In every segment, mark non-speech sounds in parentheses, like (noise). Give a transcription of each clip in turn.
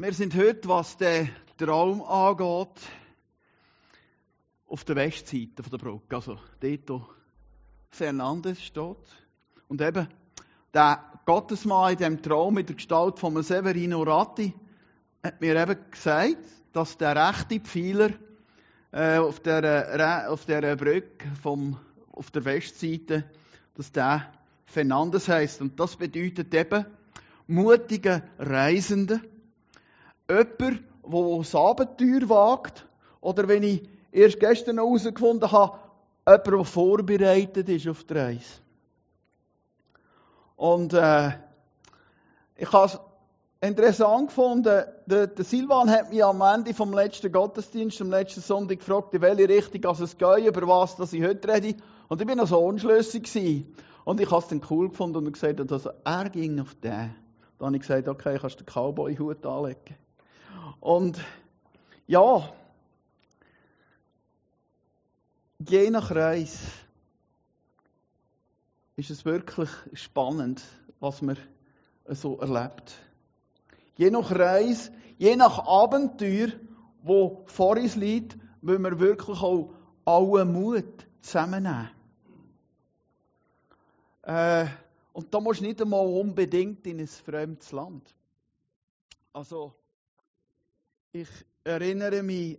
Wir sind heute, was den Traum angeht, auf der Westseite der Brücke. Also dort, wo Fernandes steht. Und eben, der Gottesmann in diesem Traum mit der Gestalt von Severino Ratti hat mir eben gesagt, dass der rechte Pfeiler äh, auf, der, auf der Brücke vom, auf der Westseite, dass der Fernandes heißt. Und das bedeutet eben mutige Reisende. Jemand, der das Abenteuer wagt. Oder wenn ich erst gestern herausgefunden habe, jemand, der vorbereitet ist auf die Reise. Und äh, ich habe es interessant gefunden, der, der, Silvan hat mich am Ende vom letzten Gottesdienst, am letzten Sonntag gefragt, in welche Richtung es geht, über was dass ich heute rede. Und ich bin noch so unschlüssig gewesen. Und ich habe es dann cool gefunden und gesagt, also er ging auf den. Dann habe ich gesagt, okay, kannst du den Cowboy-Hut anlegen. Und ja, je nach Reis ist es wirklich spannend, was man so erlebt. Je nach Reis, je nach Abenteuer, wo vor uns liegt, müssen wir wirklich auch allen Mut zusammennehmen. Äh, und da musst du nicht einmal unbedingt in ein fremdes Land. Also, ich erinnere mich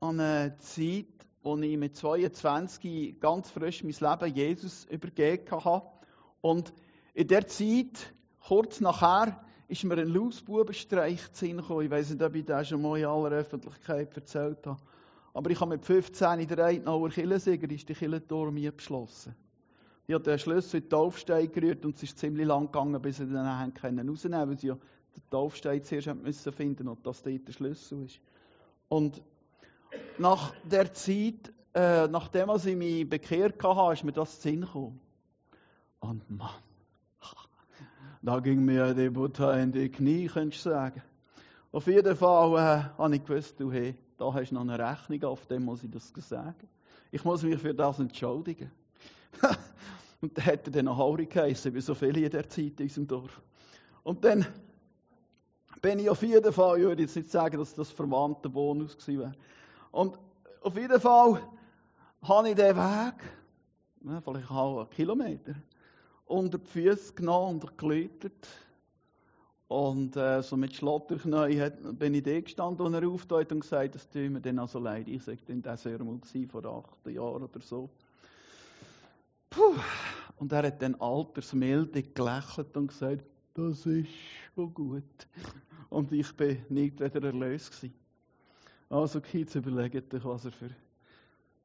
an eine Zeit, wo ich mit 22 ganz frisch mein Leben Jesus übergeben habe. Und in der Zeit, kurz nachher, ist mir ein Lausbubenstreich gekommen. Ich weiß nicht, ob ich das schon mal in aller Öffentlichkeit erzählt habe. Aber ich habe mit 15 in der Eidnauer Killensieger, ist die Killentor mir beschlossen. Ich habe den Schlüssel in den Taufstein gerührt und es ist ziemlich lang gegangen, bis sie den rausnehmen konnten, weil sie ja den Taufstein zuerst müssen finden und dass dort der Schlüssel ist. Und nach der Zeit, äh, nachdem ich mich bekehrt hatte, ist mir das Sinn gekommen. Und Mann, (laughs) da ging mir die Butter in die Knie, könntest du sagen. Auf jeden Fall äh, habe ich gewusst, du, hey, da hast du noch eine Rechnung, auf dem muss ich das sagen. Ich muss mich für das entschuldigen. (laughs) Und dann hat er dann noch Hauri geheissen, wie so viele in der Zeit in unserem Dorf. Und dann bin ich auf jeden Fall, ich würde jetzt nicht sagen, dass das verwandter Bonus wäre. Und auf jeden Fall habe ich den Weg, vielleicht einen Kilometer, unter die Füße genommen und geläutert. Und äh, so mit Schlotterknäuel bin ich da gestanden und er aufgeht und gesagt, das tut mir dann also leid. Ich sage, das war mal vor acht Jahren oder so. Puh. Und er hat dann altersmilde gelächelt und gesagt, das ist schon gut. Und ich bin nicht wieder erlöst gewesen. Also Kids, überlegt euch, was er für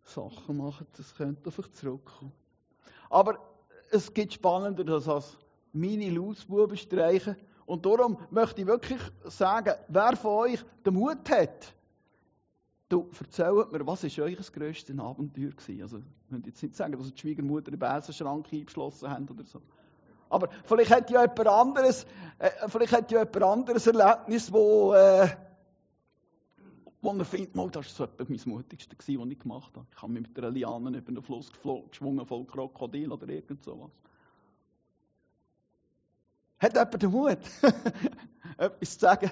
Sachen macht. Das könnte auf euch zurückkommen. Aber es gibt spannender als meine Lausbuben streichen. Und darum möchte ich wirklich sagen, wer von euch den Mut hat, Du, erzählt mir, was war euer grösstes Abenteuer? Gewesen? Also, ich jetzt nicht sagen, dass die Schwiegermutter den Besenschrank eingeschlossen haben oder so. Aber vielleicht hat ja jemand anderes, äh, vielleicht hat ja jemand anderes Erlebnis, wo, äh, wo er findet, mal, das war so mein mutigste, was ich gemacht habe. Ich habe mich mit einer Liane über den Fluss geschwungen, voll Krokodil oder irgend sowas. Hat jemand den Mut, (laughs) etwas zu sagen?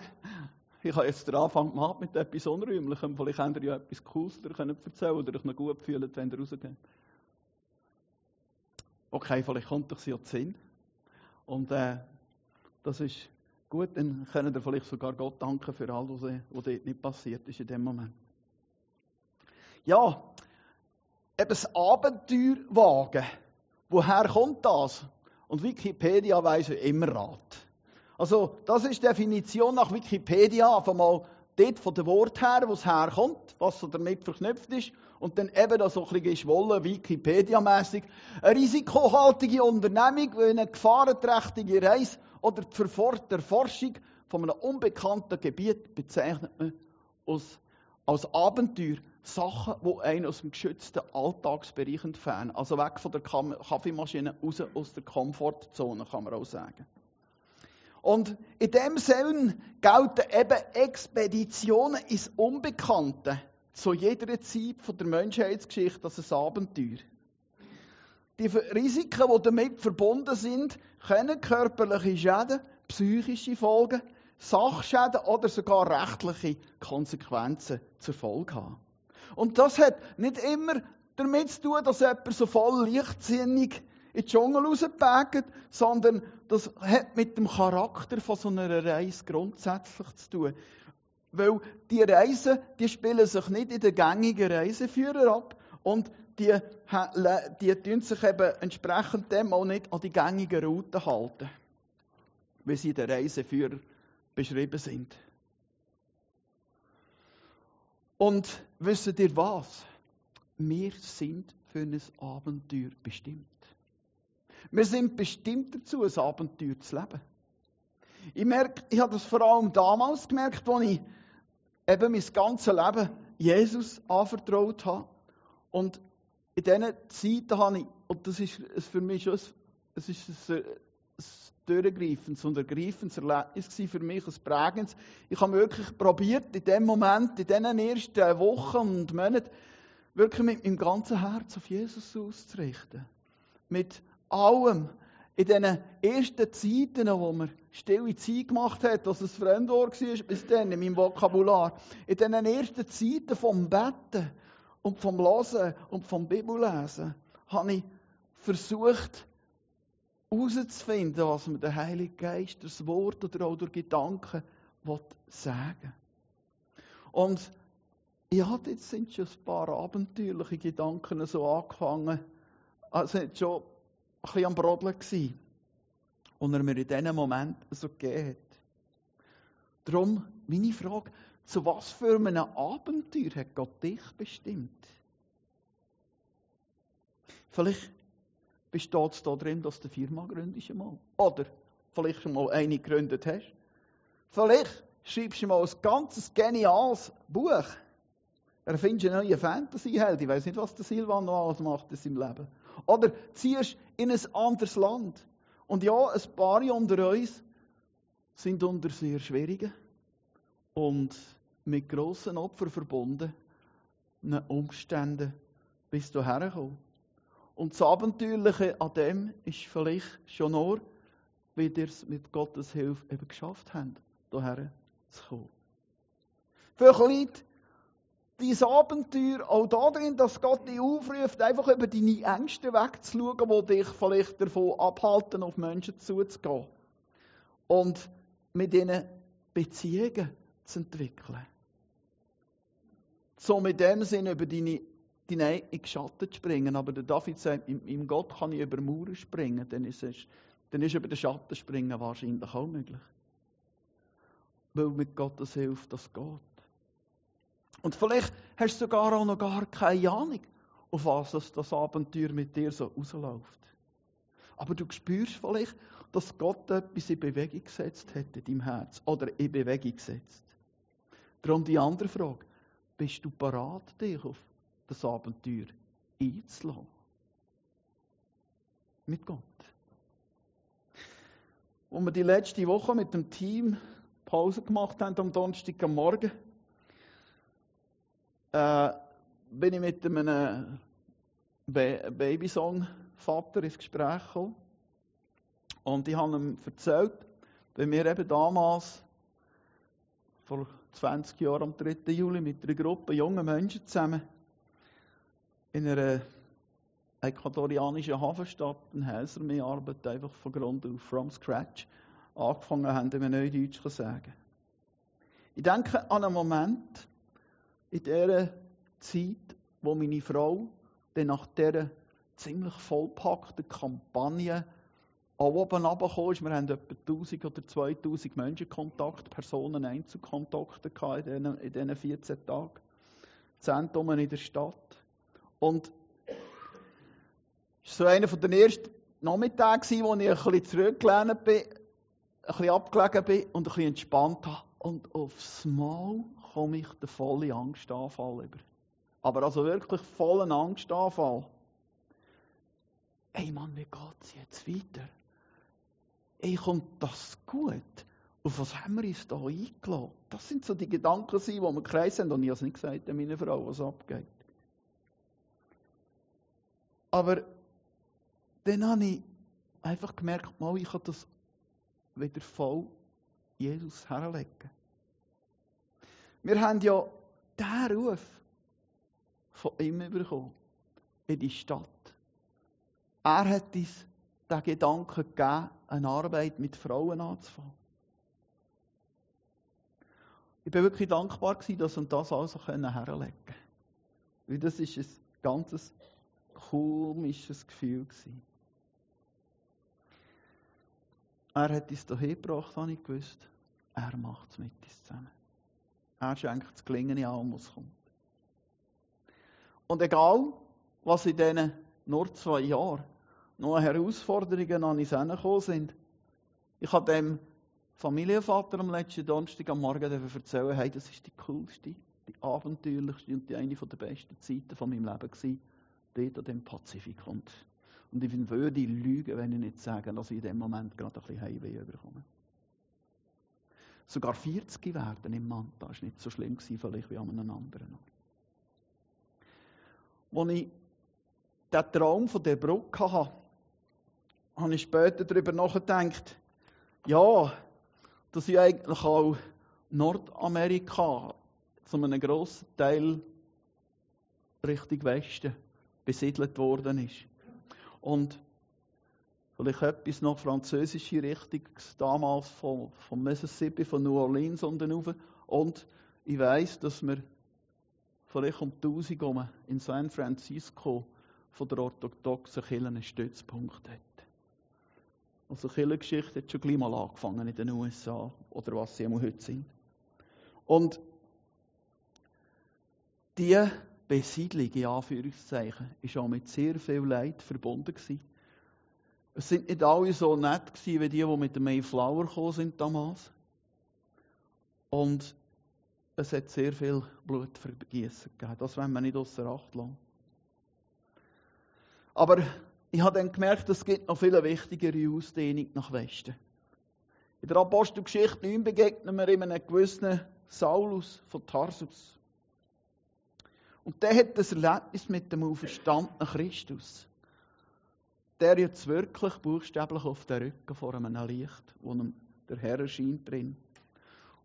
ich habe jetzt den Anfang gemacht mit etwas Unrühmlichem. Vielleicht habt ihr ja etwas Cooles erzählen oder euch noch gut fühlt, wenn ihr rausgeht. Okay, vielleicht kommt euch sie ja Sinn. Und äh, das ist gut, dann können ihr vielleicht sogar Gott danken für all das, was dort nicht passiert ist in dem Moment. Ja, eben das Abenteuer wagen. Woher kommt das? Und Wikipedia weiss immer Rat. Also, das ist die Definition nach Wikipedia, einfach mal dort von dem Wort her, wo es herkommt, was so damit verknüpft ist. Und dann eben da so ein bisschen geschwollen, Wikipedia-mässig. Eine risikohaltige Unternehmung, eine gefahrenträchtige Reise oder die Erforschung von einem unbekannten Gebiet bezeichnet man als, als Abenteuer. Sachen, die einen aus dem geschützten Alltagsbereich entfernen. Also weg von der Kaffeemaschine, raus aus der Komfortzone, kann man auch sagen. Und in dem Sinn gelten eben Expeditionen ins Unbekannte zu jeder Zeit von der Menschheitsgeschichte als ein Abenteuer. Die Risiken, die damit verbunden sind, können körperliche Schäden, psychische Folgen, Sachschäden oder sogar rechtliche Konsequenzen zur Folge haben. Und das hat nicht immer damit zu tun, dass jemand so voll leichtsinnig in den Dschungel rauspägt, sondern das hat mit dem Charakter von so einer Reise grundsätzlich zu tun. Weil die Reisen, die spielen sich nicht in den gängigen Reiseführer ab und die, die tun sich eben entsprechend dem auch nicht an die gängigen Routen halten, wie sie in den Reiseführer beschrieben sind. Und wisst ihr was? Wir sind für ein Abenteuer bestimmt. Wir sind bestimmt dazu, ein Abenteuer zu leben. Ich merke, ich habe das vor allem damals gemerkt, als ich eben mein ganzes Leben Jesus anvertraut habe. Und in diesen Zeiten habe ich, und das ist für mich schon es ist ein, ein durchgreifendes und ergreifendes Erlebnis für mich, ein prägendes. Ich habe wirklich probiert, in dem Moment, in diesen ersten Wochen und Monaten, wirklich mit meinem ganzen Herz auf Jesus auszurichten. Mit allem. In diesen ersten Zeiten, wo man stille Zeit gemacht hat, dass es Fremdwort war, bis dann in meinem Vokabular. In diesen ersten Zeiten vom Betten und vom Lesen und vom Bibellesen habe ich versucht, herauszufinden, was mir der Heilige Geist das Wort oder auch durch Gedanken sagen Und ja, jetzt sind schon ein paar abenteuerliche Gedanken so angefangen. Also schon ein bisschen am Brodeln gewesen. Und er mir in diesem Moment so gegeben hat. Darum meine Frage, zu was für einem Abenteuer hat Gott dich bestimmt? Vielleicht besteht es da drin, dass du eine Firma gründest einmal. Oder vielleicht schon mal eine gegründet hast. Vielleicht schreibst du mal ein ganzes geniales Buch. Erfindest eine neue Fantasy-Held. Ich weiß nicht, was der Silvan noch alles macht in seinem Leben. Oder ziehst in ein anderes Land. Und ja, ein paar unter uns sind unter sehr schwierigen und mit grossen Opfern verbundenen Umständen bis du herkommst. Und das Abenteuerliche an dem ist vielleicht schon nur, wie ihr es mit Gottes Hilfe eben geschafft habt, hierher zu kommen. Vielleicht liegt dein Abenteuer auch darin, dass Gott dich aufruft, einfach über deine Ängste wegzuschauen, die dich vielleicht davon abhalten, auf Menschen zuzugehen. Und mit ihnen Beziehungen zu entwickeln. So mit dem Sinn über deine, deine eigenen Schatten zu springen. Aber der David sagt, im Gott kann ich über Mauern springen, dann ist, es, dann ist über den Schatten springen wahrscheinlich auch möglich. Weil mit Gottes Hilfe das geht. Und vielleicht hast du sogar auch noch gar keine Ahnung, auf was das, das Abenteuer mit dir so rausläuft. Aber du spürst vielleicht, dass Gott etwas in Bewegung gesetzt hat in deinem Herz. Oder in Bewegung gesetzt. Darum die andere Frage. Bist du bereit, dich auf das Abenteuer einzulassen? Mit Gott. Als wir die letzte Woche mit dem Team Pause gemacht haben am Donnerstagmorgen, äh, bin ich mit einem Babysong-Vater ins Gespräch gekommen. Und ich habe ihm erzählt, wenn wir eben damals, vor 20 Jahren am 3. Juli, mit einer Gruppe junger Menschen zusammen in einer ecuadorianischen Hafenstadt in Helsermeer Arbeit einfach von Grund auf, from scratch, angefangen haben, wenn man Neudeutsch sagen Ich denke an einen Moment, in dieser Zeit, wo meine Frau dann nach dieser ziemlich vollpackten Kampagne auch oben runtergekommen ist. Wir haben etwa 1000 oder 2000 Menschen Kontakt, Personen, Einzelkontakte in diesen, in diesen 14 Tagen. Zentrum in der Stadt. Und es war so einer der ersten Nachmittage, wo ich ein bisschen zurückgelehnt bin, ein bisschen abgelegen bin und ein bisschen entspannt habe. Und aufs Mal komme ich den vollen Angstanfall über. Aber also wirklich vollen Angstanfall. Ey Mann, wie geht es jetzt weiter? Ey, kommt das gut? Auf was haben wir uns da eingeladen? Das sind so die Gedanken, die wir kreisen haben. Und ich habe es nicht gesagt meine Frau, was abgeht. Aber dann habe ich einfach gemerkt, mal, ich habe das wieder voll Jesus herlegen. Wir haben ja diesen Ruf von ihm bekommen, in die Stadt. Er hat uns den Gedanken gegeben, eine Arbeit mit Frauen anzufangen. Ich bin wirklich dankbar dass wir das also herlegen können. Weil das ist ein ganz komisches Gefühl. Er hat uns hierher gebracht, habe ich gewusst. Er macht es mit uns zusammen. Er schenkt das Gelingen in allem, was kommt. Und egal, was in diesen nur zwei Jahren noch Herausforderungen an uns hergekommen sind, ich habe dem Familienvater am letzten Donnerstag am Morgen erzählen, hey, das ist die coolste, die abenteuerlichste und die eine der besten Zeiten von meinem Leben gewesen, dort an dem Pazifik. Und, und ich würde lügen, wenn ich nicht sage, dass ich in dem Moment gerade ein bisschen Heimweh bekomme. Sogar 40 werden im Manta war nicht so schlimm gewesen, vielleicht wie an einem anderen. Als ich den Traum von der Brücke hatte, habe ich später darüber nachgedacht, ja, dass ich eigentlich auch Nordamerika zu einem grossen Teil Richtung Westen besiedelt worden ist. Und vielleicht etwas noch französische Richtung, damals von, von Mississippi, von New Orleans dann rauf. Und ich weiß, dass wir vielleicht um 1000 herum in San Francisco von der orthodoxen Kirche einen Stützpunkt hat. Also Kirchengeschichte hat schon gleich mal angefangen in den USA oder was sie heute sind. Und die Besiedlung, in Anführungszeichen, ist auch mit sehr viel Leid verbunden gewesen. Es sind nicht alle so nett gewesen, wie die, die mit dem Mayflower gekommen sind damals. Und es hat sehr viel Blutvergießen gegeben. Das wollen wir nicht außer Acht lassen. Aber ich habe dann gemerkt, es gibt noch viel wichtigere Ausdehnung nach Westen. In der Apostelgeschichte 9 begegnen wir einem gewissen Saulus von Tarsus. Und der hat das Erlebnis mit dem auferstandenen Christus. Der jetzt wirklich buchstäblich auf den Rücken vor einem Licht, wo ihm der Herr erscheint drin.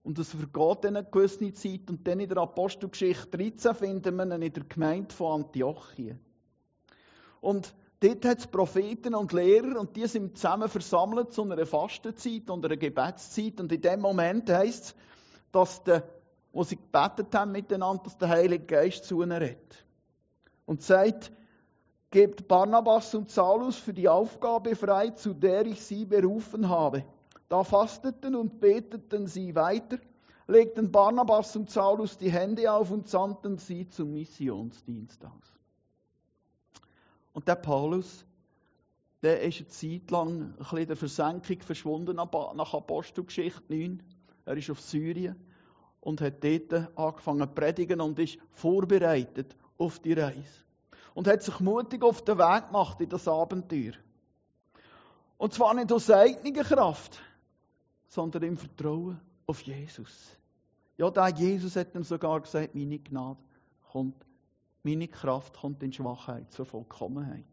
Und es vergeht dann eine gewisse Zeit. Und dann in der Apostelgeschichte 13 finden wir ihn in der Gemeinde von Antiochien. Und dort hat es Propheten und Lehrer und die sind zusammen versammelt zu einer Fastenzeit und einer Gebetszeit. Und in dem Moment heißt es, dass der, wo sie gebetet haben miteinander, dass der Heilige Geist zu ihnen redet. Und sagt, gebt Barnabas und Saulus für die Aufgabe frei, zu der ich sie berufen habe. Da fasteten und beteten sie weiter, legten Barnabas und Saulus die Hände auf und sandten sie zum Missionsdienst aus. Und der Paulus, der ist eine Zeit lang ein bisschen in der Versenkung verschwunden nach Apostelgeschichte 9. Er ist auf Syrien und hat dort angefangen zu predigen und ist vorbereitet auf die Reise. Und hat sich mutig auf den Weg gemacht in das Abenteuer. Und zwar nicht aus eigener Kraft, sondern im Vertrauen auf Jesus. Ja, der Jesus hat ihm sogar gesagt, meine Gnade kommt meine Kraft kommt in Schwachheit zur Vollkommenheit.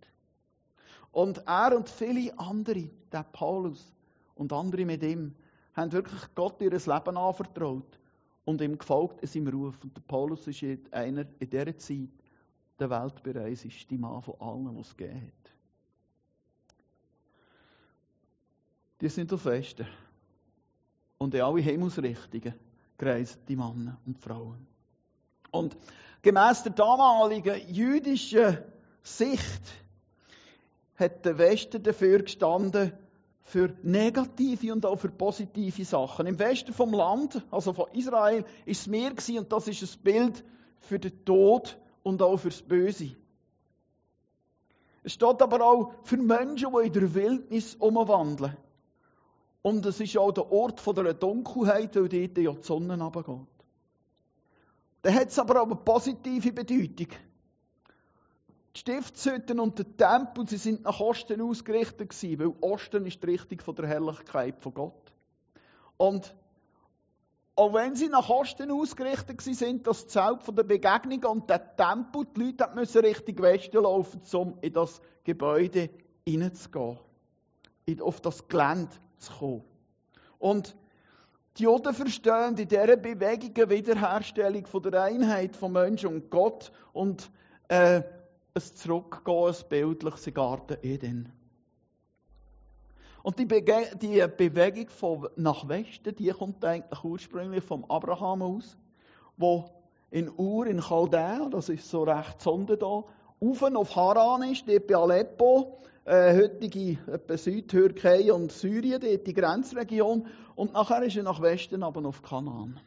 Und er und viele andere, der Paulus und andere mit ihm, haben wirklich Gott ihr Leben anvertraut und ihm gefolgt in seinem Ruf. Und der Paulus ist einer in dieser Zeit der weltbereiseste Mann von allen, was es gegeben hat. Die sind auf Westen. Und in alle Himmelsrichtungen kreisen die Männer und Frauen. Und Gemäss der damaligen jüdischen Sicht hat der Westen dafür gestanden, für negative und auch für positive Sachen. Im Westen vom Land, also von Israel, ist es Meer gewesen, und das ist ein Bild für den Tod und auch fürs Böse. Es steht aber auch für Menschen, die in der Wildnis umwandeln. Und es ist auch der Ort von der Dunkelheit, weil dort ja die Sonne runtergeht. Dann hat es aber auch eine positive Bedeutung. Die Stiftshütten und der Tempel, sie sind nach Osten ausgerichtet gewesen, weil Osten ist die Richtung von der Herrlichkeit von Gott. Und auch wenn sie nach Osten ausgerichtet sind, das Zelt von der Begegnung und der Tempel, die Leute müssen Richtung Westen laufen, um in das Gebäude hineinzugehen, auf das Gelände zu kommen. Und Die Juden verstehen in dieser Bewegung eine Wiederherstellung von der Einheit von Mensch und Gott und äh, ein Zurückgehen, ein bildliches Garten Eden. Und die, Bege die Bewegung von nach Westen, die kommt eigentlich ursprünglich vom Abraham aus, wo in Ur in Chaldea, das ist so recht Sonde da, auf auf Haran ist, dort bei Aleppo, äh, heutige etwa Südtürkei und Syrien, dort die Grenzregion. Und nachher ist er nach Westen, aber auf Kanaan.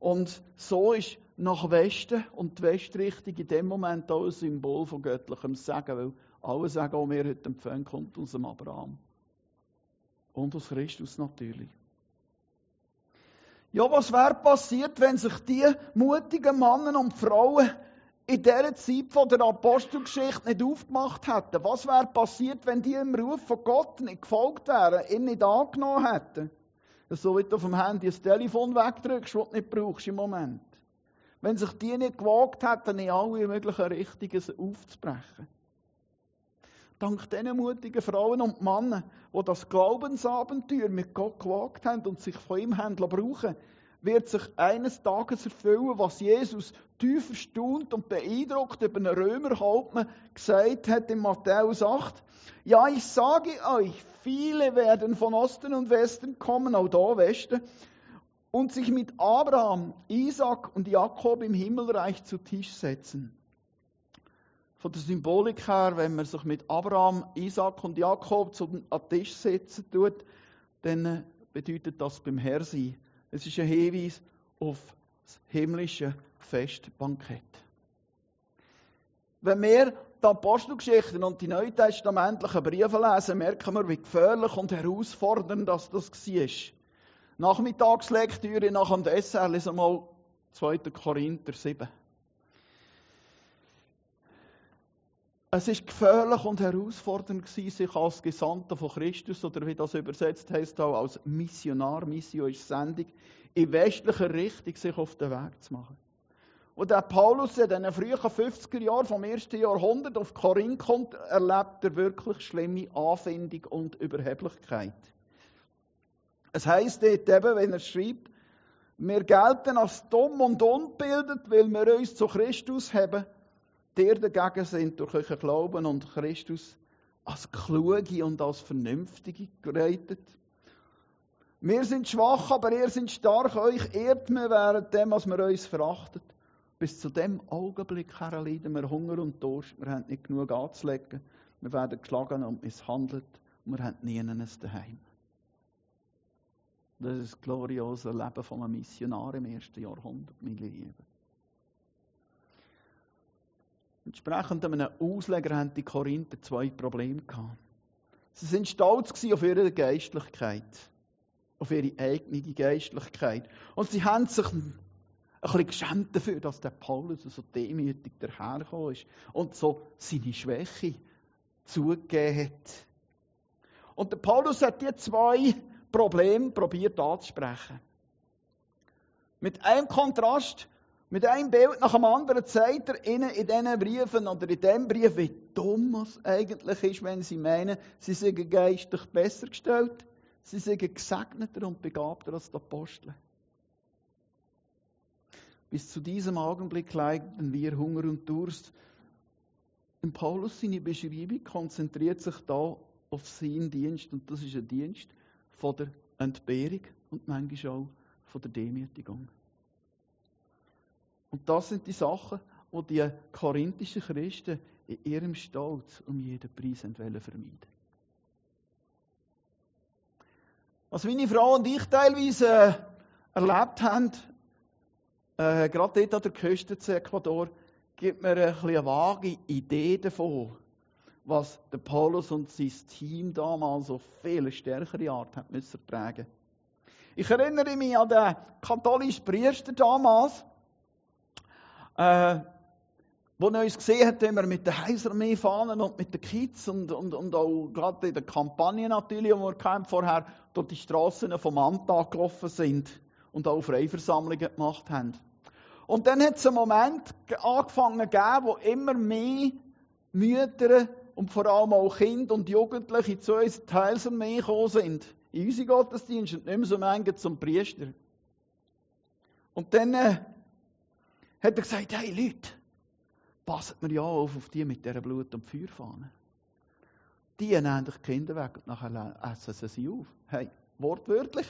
Und so ist nach Westen und die Westrichtung in dem Moment auch ein Symbol von göttlichem Segen, weil alle sagen, auch wir heute empfangen, kommt aus dem Abraham. Und aus Christus natürlich. Ja, was wäre passiert, wenn sich die mutigen Männer und Frauen in dieser Zeit von der Apostelgeschichte nicht aufgemacht hätten? Was wäre passiert, wenn die im Ruf von Gott nicht gefolgt wären, ihn nicht angenommen hätten? So wie du auf dem Handy das Telefon wegdrückst, das du nicht brauchst im Moment. Wenn sich die nicht gewagt hätten, in alle möglichen Richtungen aufzubrechen. Dank diesen mutigen Frauen und Männern, die das Glaubensabenteuer mit Gott gewagt haben und sich von ihm haben brauchen wird sich eines Tages erfüllen, was Jesus tief erstaunt und beeindruckt über einen Römerhauptmann gesagt hat in Matthäus 8. Ja, ich sage euch, viele werden von Osten und Westen kommen, auch da Westen, und sich mit Abraham, Isaac und Jakob im Himmelreich zu Tisch setzen von der Symbolik her, wenn man sich mit Abraham, Isaac und Jakob zum Tisch setzen tut, dann bedeutet das beim Herr sein. Es ist ein Hinweis auf das himmlische Festbankett. Wenn wir die Apostelgeschichten und die neutestamentlichen Briefe lesen, merken wir, wie gefährlich und herausfordernd das, das war. Nachmittagslektüre nach dem Dessert lesen wir mal 2. Korinther 7. Es ist gefährlich und herausfordernd gewesen, sich als Gesandter von Christus oder wie das übersetzt heißt auch als Missionar, Mission ist Sendung, in westlicher Richtung sich auf den Weg zu machen. Und der Paulus in den frühen 50er Jahren vom ersten Jahrhundert auf Korinth kommt, erlebt er wirklich schlimme Anfindung und Überheblichkeit. Es heißt dort eben, wenn er schreibt, wir gelten als dumm und unbildet, weil wir uns zu Christus haben Dir dagegen sind durch euren Glauben und Christus als Kluge und als Vernünftige gereitet. Wir sind schwach, aber ihr seid stark. Euch ehrt mir während dem, was wir uns verachtet. Bis zu dem Augenblick her leiden wir Hunger und Durst. Wir haben nicht genug anzulegen. Wir werden geschlagen und misshandelt. Und wir haben nie eines daheim. Das ist das gloriose Leben von einem Missionar im ersten Jahrhundert, meine Lieben. Entsprechend einem Ausleger haben die Korinther zwei Probleme gehabt. Sie sind stolz auf ihre Geistlichkeit, auf ihre eigene Geistlichkeit. Und sie haben sich ein bisschen geschämt dafür, dass der Paulus so demütig dahergekommen ist und so seine Schwäche zugegeben hat. Und der Paulus hat die zwei Probleme probiert anzusprechen. Mit einem Kontrast mit einem Bild nach dem anderen zeigt er ihnen in diesen Briefen oder in diesem Brief, wie dumm es eigentlich ist, wenn sie meinen, sie seien geistlich besser gestellt, sie seien gesegneter und begabter als die Apostel. Bis zu diesem Augenblick leiden wir Hunger und Durst. Und Paulus, seine Beschreibung, konzentriert sich da auf seinen Dienst. Und das ist ein Dienst von der Entbehrung und manchmal auch von der Demütigung. Und das sind die Sachen, die die korinthischen Christen in ihrem Stolz um jeden Preis vermeiden Was meine Frau und ich teilweise äh, erlebt haben, äh, gerade dort an der Küste zu Ecuador, gibt mir ein eine vage Idee davon, was der Paulus und sein Team damals auf viel stärkere Art haben müssen tragen. Ich erinnere mich an den katholischen Priester damals, äh, wo er uns gesehen hat, wenn wir mit der Heiserarmee fahren und mit den Kids und, und, und auch gerade in der Kampagne natürlich, wo wir vorher durch die Straßen vom Antag gelaufen sind und auch Freiversammlungen gemacht haben. Und dann hat es einen Moment angefangen zu geben, wo immer mehr Mütter und vor allem auch Kinder und Jugendliche zu uns Heilsarmee gekommen sind. in unseren Gottesdienst und nicht mehr so manche zum Priester. Und dann äh, hat er gesagt, hey Leute, passt mir ja auf auf die mit dieser Blut- und Feuerfahne. Die nehmen die Kinder weg und nachher essen sie sie auf. Hey, wortwörtlich.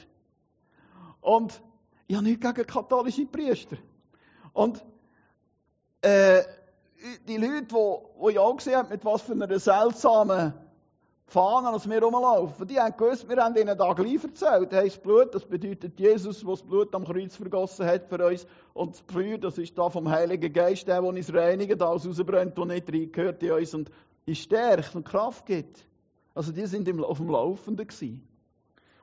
Und ich habe nichts gegen katholische Priester. Und äh, die Leute, die, die ja gesehen haben, mit was für einer seltsamen Fahne als wir rumlaufen, die haben gewusst, wir haben ihnen da gleich erzählt. Hey, das Blut, das bedeutet Jesus, der das Blut am Kreuz vergossen hat für uns. Und das Feuer, das ist da vom Heiligen Geist, der, der uns reinigt, alles rausbrennt, der nicht reingehört in uns und uns stärkt und Kraft gibt. Also die sind auf dem Laufenden gewesen.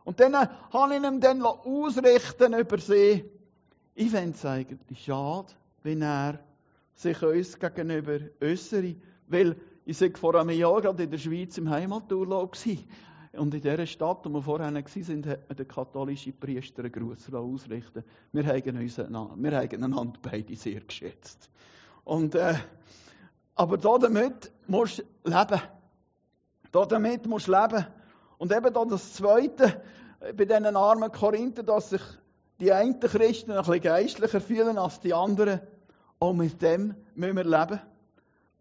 Und dann äh, habe ich ihm dann ausrichten über sie. Ich fände es eigentlich schade, wenn er sich uns gegenüber äußere. Weil ich war vor einem Jahr gerade in der Schweiz im Heimaturlaub. Und in dieser Stadt, wo wir vorher waren, hat man den katholischen Priester einen Gruß ausrichten Wir haben, uns, wir haben einander beide sehr geschätzt. Und, äh, aber damit musst du leben. Damit musst du leben. Und eben da das Zweite, bei diesen armen Korinther, dass sich die einen Christen ein bisschen geistlicher fühlen als die anderen. Auch mit dem müssen wir leben.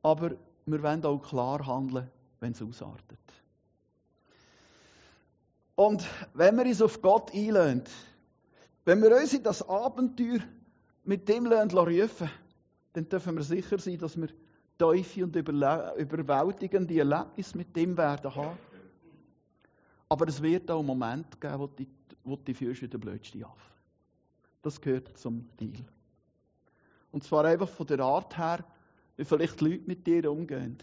Aber wir wollen auch klar handeln, wenn es ausartet. Und wenn wir uns auf Gott einlösen, wenn wir uns in das Abenteuer mit dem rufen, dann dürfen wir sicher sein, dass wir tiefe und überwältigende Erlebnisse mit dem werden haben. Aber es wird auch einen Moment geben, wo du, wo fühlst wie der blödste Affe. Das gehört zum Deal. Und zwar einfach von der Art her, wie vielleicht Leute mit dir umgehen.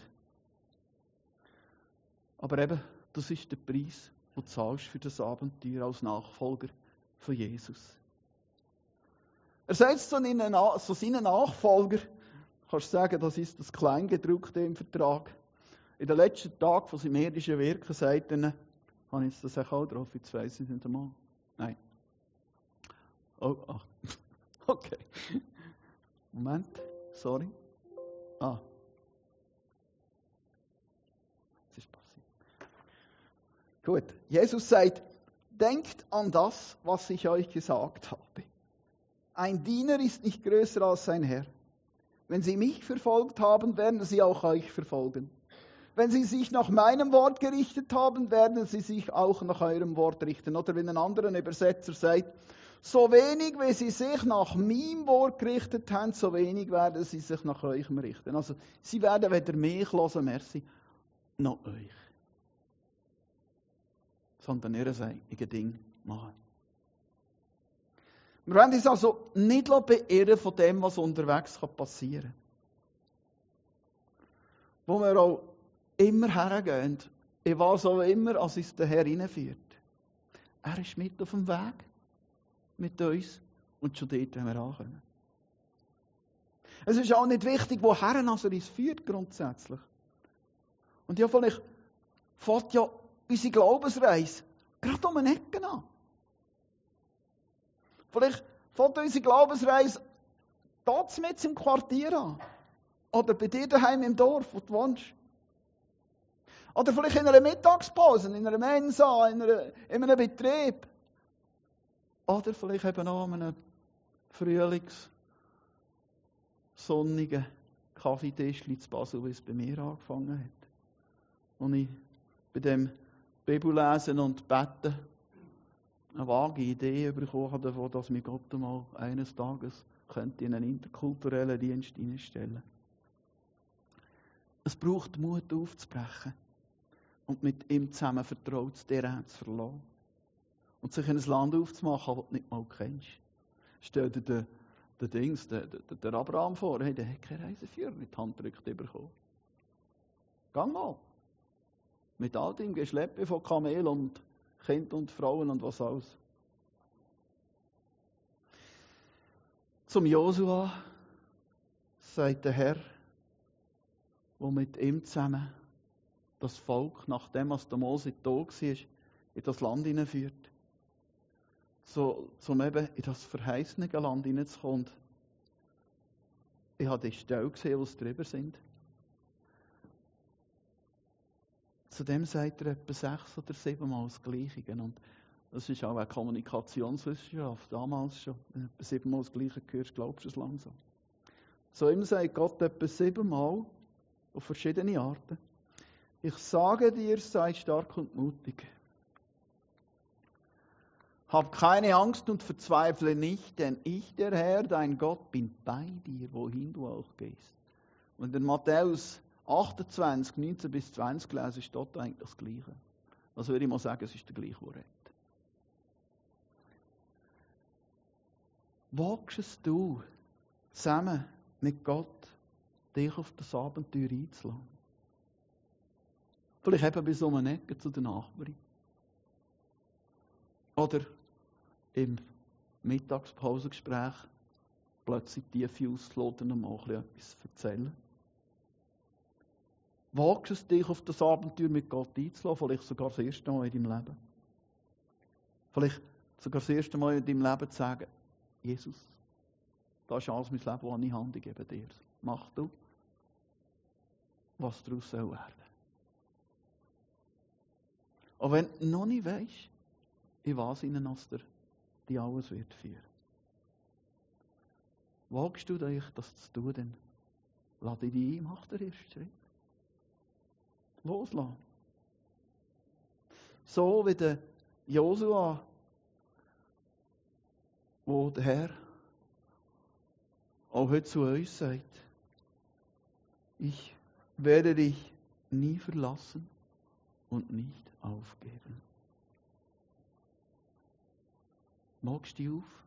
Aber eben, das ist der Preis, den du zahlst für das Abenteuer als Nachfolger von Jesus. Er sagt zu seinen Nachfolger, kannst du sagen, das ist das Kleingedruckte im Vertrag. In den letzten Tagen von seinem irdischen Wirken sagt er, habe ich das auch drauf, jetzt weiss ich nicht einmal. Nein. Oh, ach. (laughs) Okay. Moment, sorry. Ah. Was ist passiert? Gut. Jesus sagt, denkt an das, was ich euch gesagt habe. Ein Diener ist nicht größer als sein Herr. Wenn sie mich verfolgt haben, werden sie auch euch verfolgen. Wenn sie sich nach meinem Wort gerichtet haben, werden sie sich auch nach eurem Wort richten. Oder wenn ein anderer Übersetzer sagt, so wenig, wie sie sich nach meinem Wort gerichtet haben, so wenig werden sie sich nach euch richten. Also, sie werden weder mich hören, merci, noch euch. Sondern ihr eigenes Ding machen. Wir wollen uns also nicht beirren von dem, was unterwegs passieren kann. Wo wir auch immer hergehen, in was auch immer, als uns der Herr hineinführt. Er ist mit auf dem Weg mit uns und schon dort, wenn wir ankommen. Es ist auch nicht wichtig, woher er uns führt, grundsätzlich. Und ja, vielleicht fährt ja unsere Glaubensreise gerade um eine Ecke an. Vielleicht fährt unsere Glaubensreise dort mit im Quartier an. Oder bei dir daheim im Dorf, wo du wohnst. Oder vielleicht in einer Mittagspause, in einer Mensa, in einem Betrieb. Oder vielleicht eben auch an einem Frühlings sonnigen Kaffeetisch zu Basel, wie es bei mir angefangen hat. Und ich bei dem Bibellesen und Beten eine vage Idee bekommen habe davon, dass mir Gott einmal eines Tages könnte in einen interkulturellen Dienst einstellen. Es braucht Mut aufzubrechen und mit ihm zusammen vertraut zu der zu verlassen. Und sich in ein Land aufzumachen, das du nicht mal kennst. Stell dir den, den Dings, den, den, den Abraham vor, hey, der hat keine Reiseführer in die Hand gedrückt bekommen. Gang mal. Mit all dem Geschleppe von Kamel und Kind und Frauen und was alles. Zum Josua sagt der Herr, wo mit ihm zusammen das Volk, nachdem was der Mose tot war, in das Land hineinführt. So, um eben in das verheißene Land hineinzukommen. Ich habe die Stelle gesehen, wo sie drüber sind. Zudem sagt er etwa sechs oder sieben Mal das Gleiche. Und Das ist auch eine Kommunikationswissenschaft, damals schon. Wenn du siebenmal das Gleiche hörst, glaubst du es langsam. So immer sagt Gott etwa siebenmal auf verschiedene Arten. Ich sage dir, sei stark und mutig. Hab keine Angst und verzweifle nicht, denn ich, der Herr, dein Gott, bin bei dir, wohin du auch gehst. Und in Matthäus 28, 19 bis 20 lesen, ist dort eigentlich das Gleiche. Also würde ich mal sagen, es ist der gleiche, redet. Wagst du zusammen mit Gott, dich auf das Abenteuer einzulassen? Vielleicht eben bis um eine Ecke zu der Nachbarin. Oder im Mittagspausengespräch plötzlich tiefe auszuloten und mal etwas erzählen. Wagst es dich auf das Abenteuer mit Gott einzulassen, vielleicht sogar das erste Mal in deinem Leben. Vielleicht sogar das erste Mal in deinem Leben zu sagen, Jesus, das ist alles mein Leben, das ich Hand gebe dir. Mach du, was daraus soll werden. Und wenn du noch nicht weißt, in was ihnen aus der die alles wird führen. Wagst du dich, das zu tun, dann lade dich ein, mach den ersten Schritt. Loslassen. So wie der Josua, wo der Herr auch heute zu uns sagt, ich werde dich nie verlassen und nicht aufgeben. Magst du dich auf?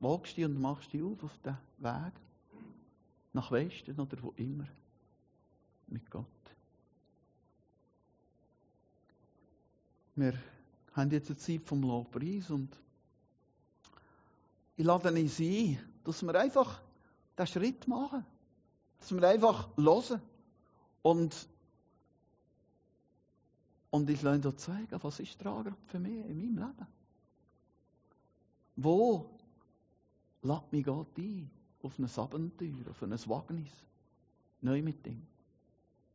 Magst du dich und machst dich auf auf den Weg nach Westen oder wo immer mit Gott? Wir haben jetzt eine Zeit vom Lobpreis und ich lade uns ein, dass wir einfach den Schritt machen. Dass wir einfach hören und und ich lasse dir zeigen, was ist dran für mich in meinem Leben. Wo lädt mich Gott ein? Auf ein Abenteuer, auf ein Wagnis. Neu mit ihm.